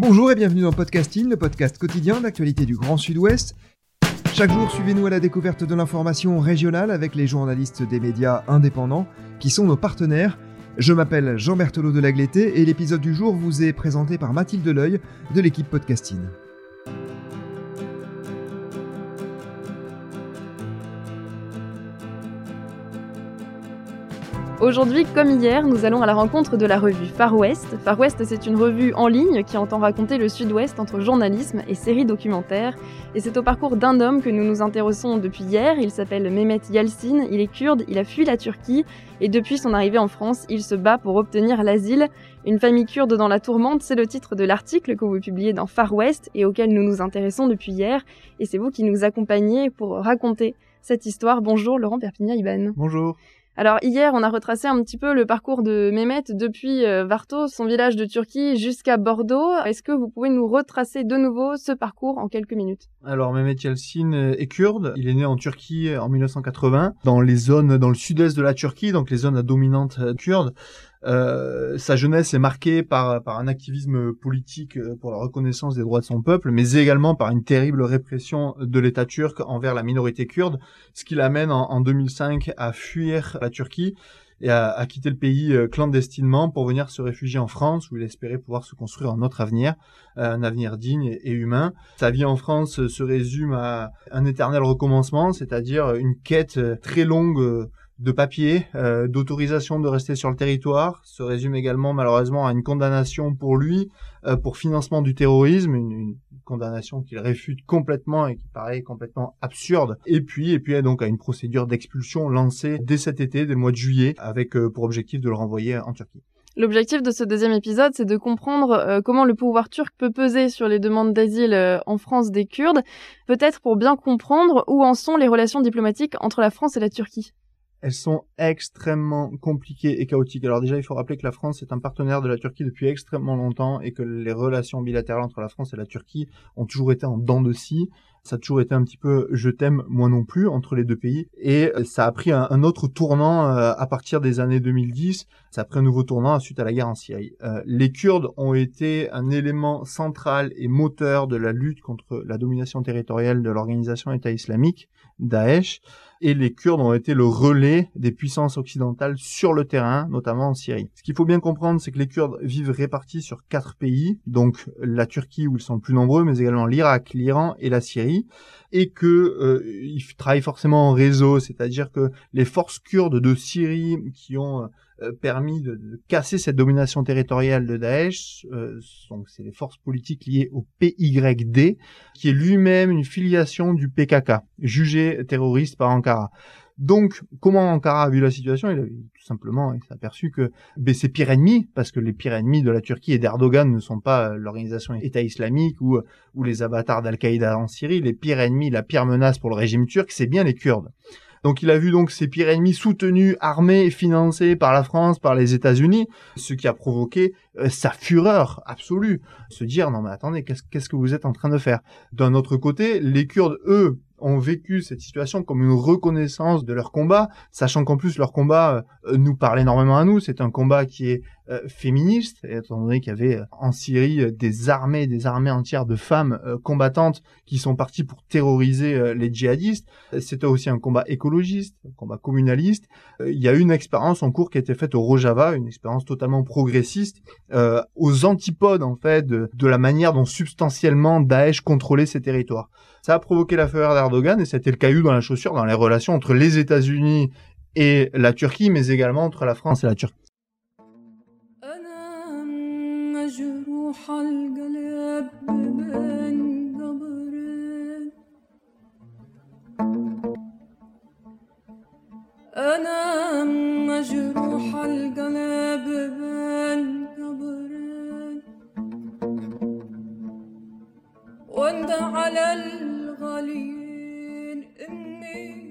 Bonjour et bienvenue dans Podcasting, le podcast quotidien d'actualité du Grand Sud-Ouest. Chaque jour, suivez-nous à la découverte de l'information régionale avec les journalistes des médias indépendants qui sont nos partenaires. Je m'appelle Jean Berthelot de Lagleté et l'épisode du jour vous est présenté par Mathilde Leuil de l'équipe Podcasting. Aujourd'hui, comme hier, nous allons à la rencontre de la revue Far West. Far West, c'est une revue en ligne qui entend raconter le Sud-Ouest entre journalisme et séries documentaires. Et c'est au parcours d'un homme que nous nous intéressons depuis hier. Il s'appelle Mehmet Yalcin, il est kurde, il a fui la Turquie et depuis son arrivée en France, il se bat pour obtenir l'asile. Une famille kurde dans la tourmente, c'est le titre de l'article que vous publiez dans Far West et auquel nous nous intéressons depuis hier. Et c'est vous qui nous accompagnez pour raconter cette histoire. Bonjour Laurent Perpignan-Iban. Bonjour. Alors hier, on a retracé un petit peu le parcours de Mehmet depuis euh, Varto, son village de Turquie, jusqu'à Bordeaux. Est-ce que vous pouvez nous retracer de nouveau ce parcours en quelques minutes? Alors Mehmet Yalcin est kurde. Il est né en Turquie en 1980, dans les zones dans le sud-est de la Turquie, donc les zones à dominante kurde. Euh, sa jeunesse est marquée par, par un activisme politique euh, pour la reconnaissance des droits de son peuple, mais également par une terrible répression de l'État turc envers la minorité kurde, ce qui l'amène en, en 2005 à fuir la Turquie et à, à, quitter le pays euh, clandestinement pour venir se réfugier en France où il espérait pouvoir se construire un autre avenir, un avenir digne et, et humain. Sa vie en France se résume à un éternel recommencement, c'est-à-dire une quête très longue de papier, euh, d'autorisation de rester sur le territoire, se résume également malheureusement à une condamnation pour lui euh, pour financement du terrorisme, une, condamnation qu'il réfute complètement et qui paraît complètement absurde. Et puis, et puis donc à une procédure d'expulsion lancée dès cet été, dès le mois de juillet, avec euh, pour objectif de le renvoyer en Turquie. L'objectif de ce deuxième épisode, c'est de comprendre comment le pouvoir turc peut peser sur les demandes d'asile en France des Kurdes, peut-être pour bien comprendre où en sont les relations diplomatiques entre la France et la Turquie elles sont extrêmement compliquées et chaotiques. Alors déjà, il faut rappeler que la France est un partenaire de la Turquie depuis extrêmement longtemps et que les relations bilatérales entre la France et la Turquie ont toujours été en dents de scie. Ça a toujours été un petit peu je t'aime, moi non plus entre les deux pays. Et ça a pris un, autre tournant euh, à partir des années 2010. Ça a pris un nouveau tournant suite à la guerre en Syrie. Euh, les Kurdes ont été un élément central et moteur de la lutte contre la domination territoriale de l'organisation État islamique, Daesh et les Kurdes ont été le relais des puissances occidentales sur le terrain, notamment en Syrie. Ce qu'il faut bien comprendre, c'est que les Kurdes vivent répartis sur quatre pays, donc la Turquie où ils sont plus nombreux, mais également l'Irak, l'Iran et la Syrie, et que euh, travaillent forcément en réseau, c'est-à-dire que les forces kurdes de Syrie qui ont euh, permis de, de, casser cette domination territoriale de Daesh. Euh, c'est les forces politiques liées au PYD, qui est lui-même une filiation du PKK, jugé terroriste par Ankara. Donc, comment Ankara a vu la situation? Il a tout simplement il aperçu que ben, ses pires ennemis, parce que les pires ennemis de la Turquie et d'Erdogan ne sont pas l'organisation État islamique ou, ou les avatars d'Al-Qaïda en Syrie, les pires ennemis, la pire menace pour le régime turc, c'est bien les Kurdes. Donc il a vu donc ses pires ennemis soutenus, armés et financés par la France, par les États-Unis, ce qui a provoqué euh, sa fureur absolue. Se dire non mais attendez, qu'est-ce, que vous êtes en train de faire? D'un autre côté, les Kurdes, eux, ont vécu cette situation comme une reconnaissance de leur combat, sachant qu'en plus leur combat euh, nous parle énormément à nous. C'est un combat qui est euh, féministe, étant donné qu'il y avait euh, en Syrie euh, des armées, des armées entières de femmes combattantes qui sont parties pour terroriser les djihadistes. C'était aussi un combat écologiste, un combat communaliste. Il y a une expérience en cours qui a été faite au Rojava, une expérience totalement progressiste, aux antipodes en fait de, la manière dont substantiellement Daesh contrôlait ces territoires. Ça a provoqué la faveur d'Erdogan et c'était le caillou dans la chaussure dans les relations entre les États-Unis et la Turquie, mais également entre la France et la Turquie. محال قلب بين قبرين أنا مجروح القلب بين قبرين وانت على الغاليين إني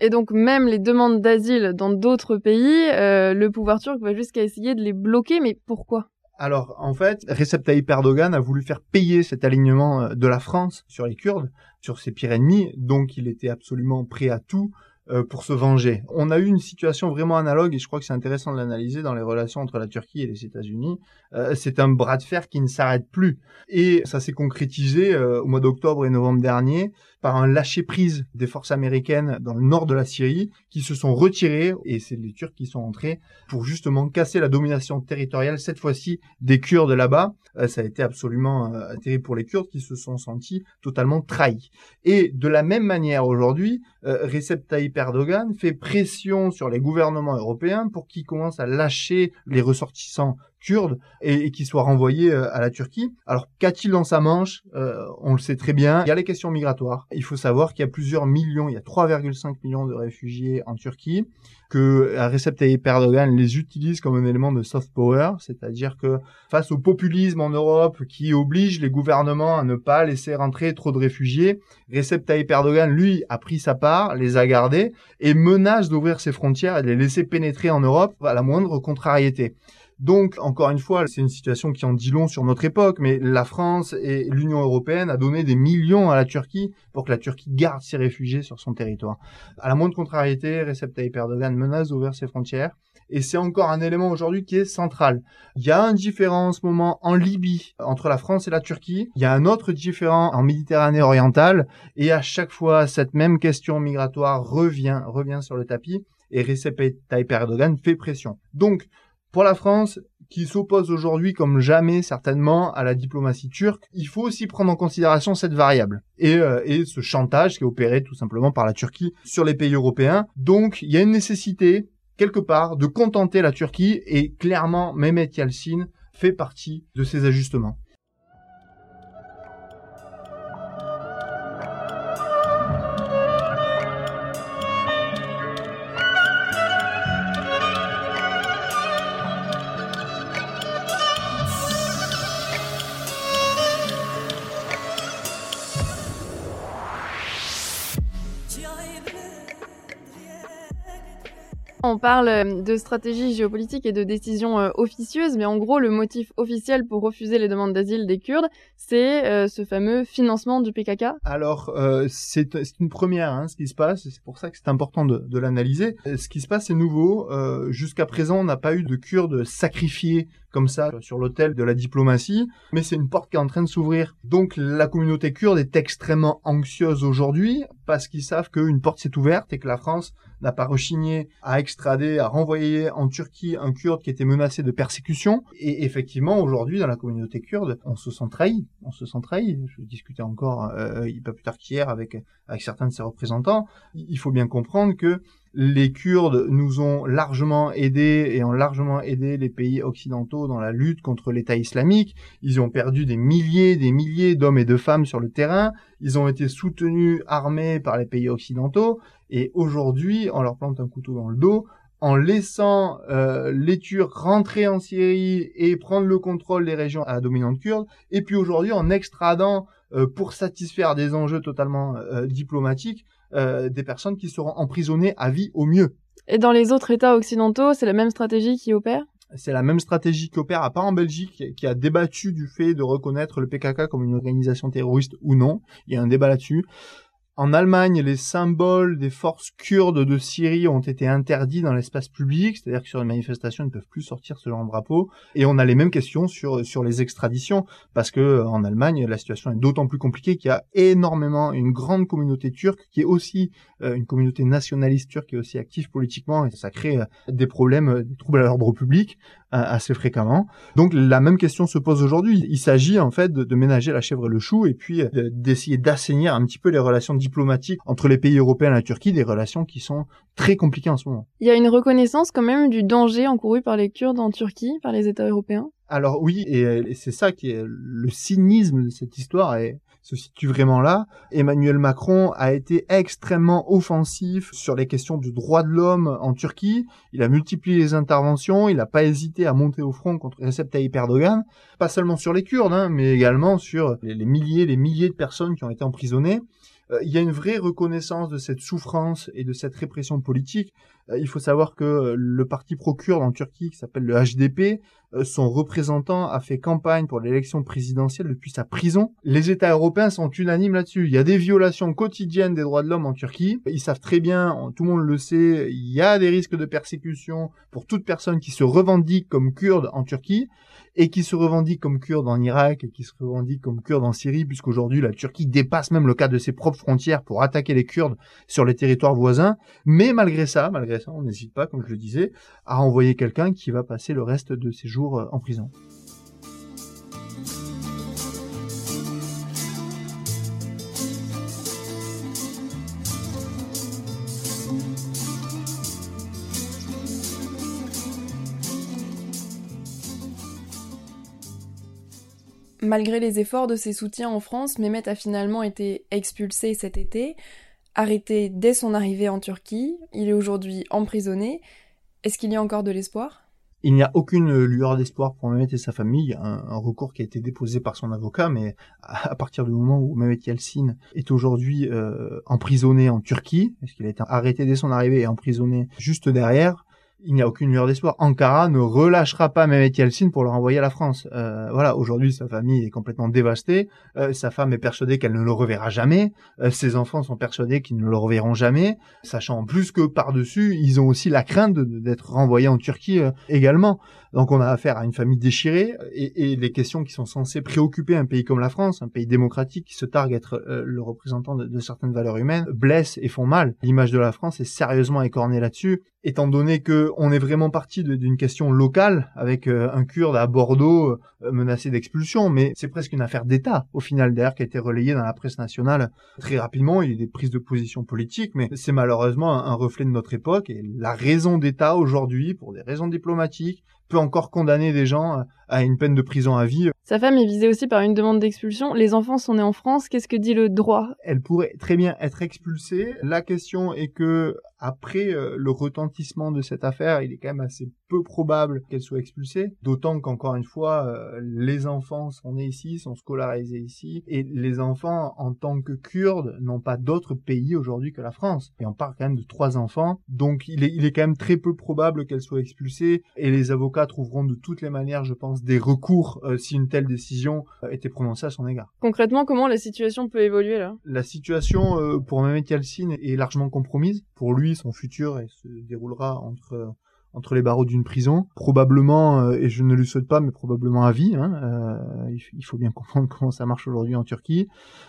Et donc même les demandes d'asile dans d'autres pays, euh, le pouvoir turc va jusqu'à essayer de les bloquer, mais pourquoi? Alors, en fait, Recep Tayyip Erdogan a voulu faire payer cet alignement euh, de la France sur les Kurdes, sur ses pires ennemis, donc il était absolument prêt à tout euh, pour se venger. On a eu une situation vraiment analogue et je crois que c'est intéressant de l'analyser dans les relations entre la Turquie et les États-Unis. Euh, c'est un bras de fer qui ne s'arrête plus et ça s'est concrétisé euh, au mois d'octobre et novembre dernier par un lâcher-prise des forces américaines dans le nord de la Syrie qui se sont retirées et c'est les Turcs qui sont entrés pour justement casser la domination territoriale cette fois-ci des Kurdes là-bas. ça a été absolument terrible pour les Kurdes qui se sont sentis totalement trahis. Et de la même manière aujourd'hui, Recep Tayyip Erdogan fait pression sur les gouvernements européens pour qu'ils commencent à lâcher les ressortissants kurdes et, qu'ils soient renvoyés euh, à la Turquie. Alors qu'a-t-il dans sa manche? Euh, On le sait très bien. Il y a les questions migratoires. Il faut savoir qu'il y a plusieurs millions, il y a 3,5 millions de réfugiés en Turquie que Recep Tayyip Erdogan les utilise comme un élément de soft power, c'est-à-dire que face au populisme en Europe qui oblige les gouvernements à ne pas laisser rentrer trop de réfugiés, Recep Tayyip Erdogan, lui, a pris sa part, les a gardés et menace d'ouvrir ses frontières et de les laisser pénétrer en Europe à la moindre contrariété. Donc, encore une fois, c'est une situation qui en dit long sur notre époque, mais la France et l'Union européenne a donné des millions à la Turquie pour que la Turquie garde ses réfugiés sur son territoire. À la moindre contrariété, Recep Tayyip Erdogan menace d'ouvrir ses frontières. Et c'est encore un élément aujourd'hui qui est central. Il y a un différent en ce moment en Libye entre la France et la Turquie. Il y a un autre différent en Méditerranée orientale. Et à chaque fois, cette même question migratoire revient, revient sur le tapis. Et Recep Tayyip Erdogan fait pression. Donc, pour la France, qui s'oppose aujourd'hui comme jamais certainement à la diplomatie turque, il faut aussi prendre en considération cette variable et, euh, et ce chantage qui est opéré tout simplement par la Turquie sur les pays européens. Donc il y a une nécessité quelque part de contenter la Turquie et clairement Mehmet Yalcin fait partie de ces ajustements. On parle euh, de stratégie géopolitique et de décisions euh, officieuses, mais en gros, le motif officiel pour refuser les demandes d'asile des Kurdes, c'est euh, ce fameux financement du PKK. Alors, c'est une première, hein, ce qui se passe, c'est pour ça que c'est important de, de l'analyser. Ce qui se passe, c'est nouveau. Jusqu'à présent, on n'a pas eu de Kurdes sacrifiés comme ça sur l'autel de la diplomatie, mais c'est une porte qui est en train de s'ouvrir. Donc la communauté kurde est extrêmement anxieuse aujourd'hui parce qu'ils savent qu'une porte s'est ouverte et que la France n'a pas rechigné à extrader, à renvoyer en Turquie un kurde qui était menacé de persécution. Et effectivement, aujourd'hui, dans la communauté kurde, on se sent trahi. On se sent trahi. Je discutais encore euh, pas plus tard qu'hier avec, avec certains de ses représentants. Il faut bien comprendre que les Kurdes nous ont largement aidés et ont largement aidé les pays occidentaux dans la lutte contre l'État islamique. Ils ont perdu des milliers, des milliers d'hommes et de femmes sur le terrain. Ils ont été soutenus, armés par les pays occidentaux. Et aujourd'hui, on leur plante un couteau dans le dos en laissant euh, les Turcs rentrer en Syrie et prendre le contrôle des régions à dominante kurde, et puis aujourd'hui en extradant pour satisfaire des enjeux totalement euh, diplomatiques euh, des personnes qui seront emprisonnées à vie au mieux. Et dans les autres États occidentaux, c'est la même stratégie qui opère? C'est la même stratégie qui opère, à part en Belgique, qui a débattu du fait de reconnaître le PKK comme une organisation terroriste ou non. Il y a un débat là-dessus. En Allemagne, les symboles des forces kurdes de Syrie ont été interdits dans l'espace public, c'est-à-dire que sur les manifestations, ils ne peuvent plus sortir ce genre de drapeau. Et on a les mêmes questions sur sur les extraditions, parce que en Allemagne, la situation est d'autant plus compliquée qu'il y a énormément une grande communauté turque qui est aussi euh, une communauté nationaliste turque qui est aussi active politiquement, et ça crée euh, des problèmes, euh, des troubles à l'ordre public assez fréquemment. Donc la même question se pose aujourd'hui. Il s'agit en fait de, ménager la chèvre et le chou, et puis d'essayer d'assainir un petit peu les relations diplomatiques entre les pays européens et la Turquie, des relations qui sont très compliquées en ce moment. Il y a une reconnaissance quand même du danger encouru par les Kurdes en Turquie, par les États européens? Alors oui, et, c'est ça qui est le cynisme de cette histoire et se situe vraiment là. Emmanuel Macron a été extrêmement offensif sur les questions du droit de l'homme en Turquie. Il a multiplié les interventions, il n'a pas hésité à monter au front contre Recep Tayyip Erdogan, pas seulement sur les Kurdes, hein, mais également sur les, les milliers, les milliers de personnes qui ont été emprisonnées. Euh, il y a une vraie reconnaissance de cette souffrance et de cette répression politique. Euh, il faut savoir que euh, le parti procure en Turquie, qui s'appelle le HDP, son représentant a fait campagne pour l'élection présidentielle depuis sa prison. Les États européens sont unanimes là-dessus. Il y a des violations quotidiennes des droits de l'homme en Turquie. Ils savent très bien, tout le monde le sait, il y a des risques de persécution pour toute personne qui se revendique comme kurde en Turquie et qui se revendique comme kurde en Irak et qui se revendique comme kurde en Syrie, puisqu'aujourd'hui la Turquie dépasse même le cadre de ses propres frontières pour attaquer les Kurdes sur les territoires voisins. Mais malgré ça, malgré on n'hésite pas, comme je le disais, à envoyer quelqu'un qui va passer le reste de ses jours euh, en prison. Malgré les efforts de ses soutiens en France, Mehmet a finalement été expulsé cet été, arrêté dès son arrivée en Turquie. Il est aujourd'hui emprisonné. Est-ce qu'il y a encore de l'espoir? Il n'y a aucune lueur d'espoir pour Mehmet et sa famille. Un, un, recours qui a été déposé par son avocat, mais à partir du moment où Mehmet Yeltsin est aujourd'hui euh, emprisonné en Turquie, parce qu'il a été arrêté dès son arrivée et emprisonné juste derrière, il n'y a aucune lueur d'espoir. Ankara ne relâchera pas Mehmet Yeltsin pour le renvoyer à la France. Euh, voilà, aujourd'hui sa famille est complètement dévastée. Euh, sa femme est persuadée qu'elle ne le reverra jamais. Euh, ses enfants sont persuadés qu'ils ne le reverront jamais, sachant en plus que par-dessus, ils ont aussi la crainte d'être renvoyés en Turquie également. Donc on a affaire à une famille déchirée et, les questions qui sont censées préoccuper un pays comme la France, un pays démocratique qui se targue être le représentant de, certaines valeurs humaines, blessent et font mal. L'image de la France est sérieusement écornée là-dessus, étant donné que on est vraiment parti d'une question locale avec euh, un Kurde à Bordeaux euh, menacé d'expulsion, mais c'est presque une affaire d'État au final d'ailleurs qui a été relayée dans la presse nationale très rapidement. Il y a des prises de position politiques, mais c'est malheureusement un reflet de notre époque et la raison d'État aujourd'hui, pour des raisons diplomatiques, peut encore condamner des gens à une peine de prison à vie. Sa femme est visée aussi par une demande d'expulsion. Les enfants sont nés en France. Qu'est-ce que dit le droit? Elle pourrait très bien être expulsée. La question est que après euh, le retentissement de cette affaire, il est quand même assez peu probable qu'elle soit expulsée. D'autant qu'encore une fois, euh, les enfants sont nés ici, sont scolarisés ici, et les enfants en tant que Kurdes n'ont pas d'autre pays aujourd'hui que la France. Et on parle quand même de trois enfants, donc il est, il est quand même très peu probable qu'elle soit expulsée. Et les avocats trouveront de toutes les manières, je pense des recours euh, si une telle décision euh, était prononcée à son égard. Concrètement, comment la situation peut évoluer là? La situation euh, pour Mehmet Yalcin est largement compromise. Pour lui, son futur se déroulera entre entre les barreaux d'une prison, probablement, euh, et je ne le souhaite pas, mais probablement à vie. Hein, euh, il, faut bien comprendre comment ça marche aujourd'hui en Turquie.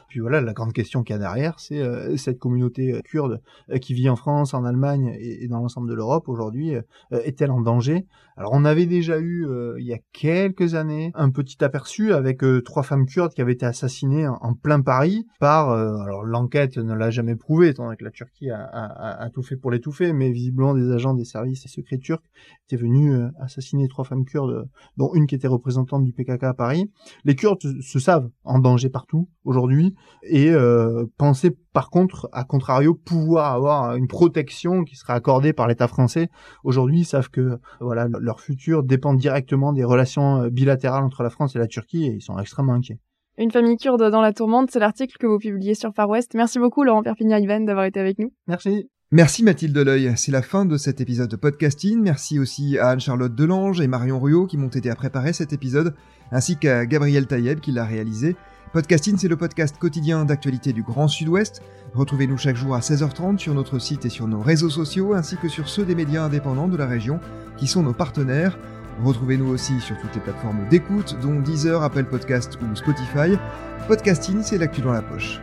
Puis voilà, la grande question qu'il y a derrière, c'est euh, cette communauté kurde qui vit en France, en Allemagne et, dans l'ensemble de l'Europe aujourd'hui, est-elle en danger? Alors on avait déjà eu, il y a quelques années, un petit aperçu avec trois femmes kurdes qui avaient été assassinées en, plein Paris par, alors l'enquête ne l'a jamais prouvé, étant donné que la Turquie a, a, a tout fait pour l'étouffer, mais visiblement des agents des services secrets turcs était venu euh, assassiner trois femmes kurdes, dont une qui était représentante du PKK à Paris. Les Kurdes se savent en danger partout aujourd'hui et euh, pensaient par contre, à contrario, pouvoir avoir une protection qui sera accordée par l'État français. Aujourd'hui, ils savent que voilà leur futur dépend directement des relations euh, bilatérales entre la France et la Turquie et ils sont extrêmement inquiets. Une famille kurde dans la tourmente, c'est l'article que vous publiez sur Far West. Merci beaucoup Laurent Perpignan-Ivan d'avoir été avec nous. Merci. Merci Mathilde Deleuil, c'est la fin de cet épisode de podcasting. Merci aussi à Anne-Charlotte Delange et Marion Ruot qui m'ont aidé à préparer cet épisode, ainsi qu'à Gabriel Taïeb qui l'a réalisé. Podcasting, c'est le podcast quotidien d'actualité du Grand Sud-Ouest. Retrouvez-nous chaque jour à 16h30 sur notre site et sur nos réseaux sociaux, ainsi que sur ceux des médias indépendants de la région, qui sont nos partenaires. Retrouvez-nous aussi sur toutes les plateformes d'écoute, dont Deezer, Apple Podcast ou Spotify. Podcasting, c'est l'actu dans la poche.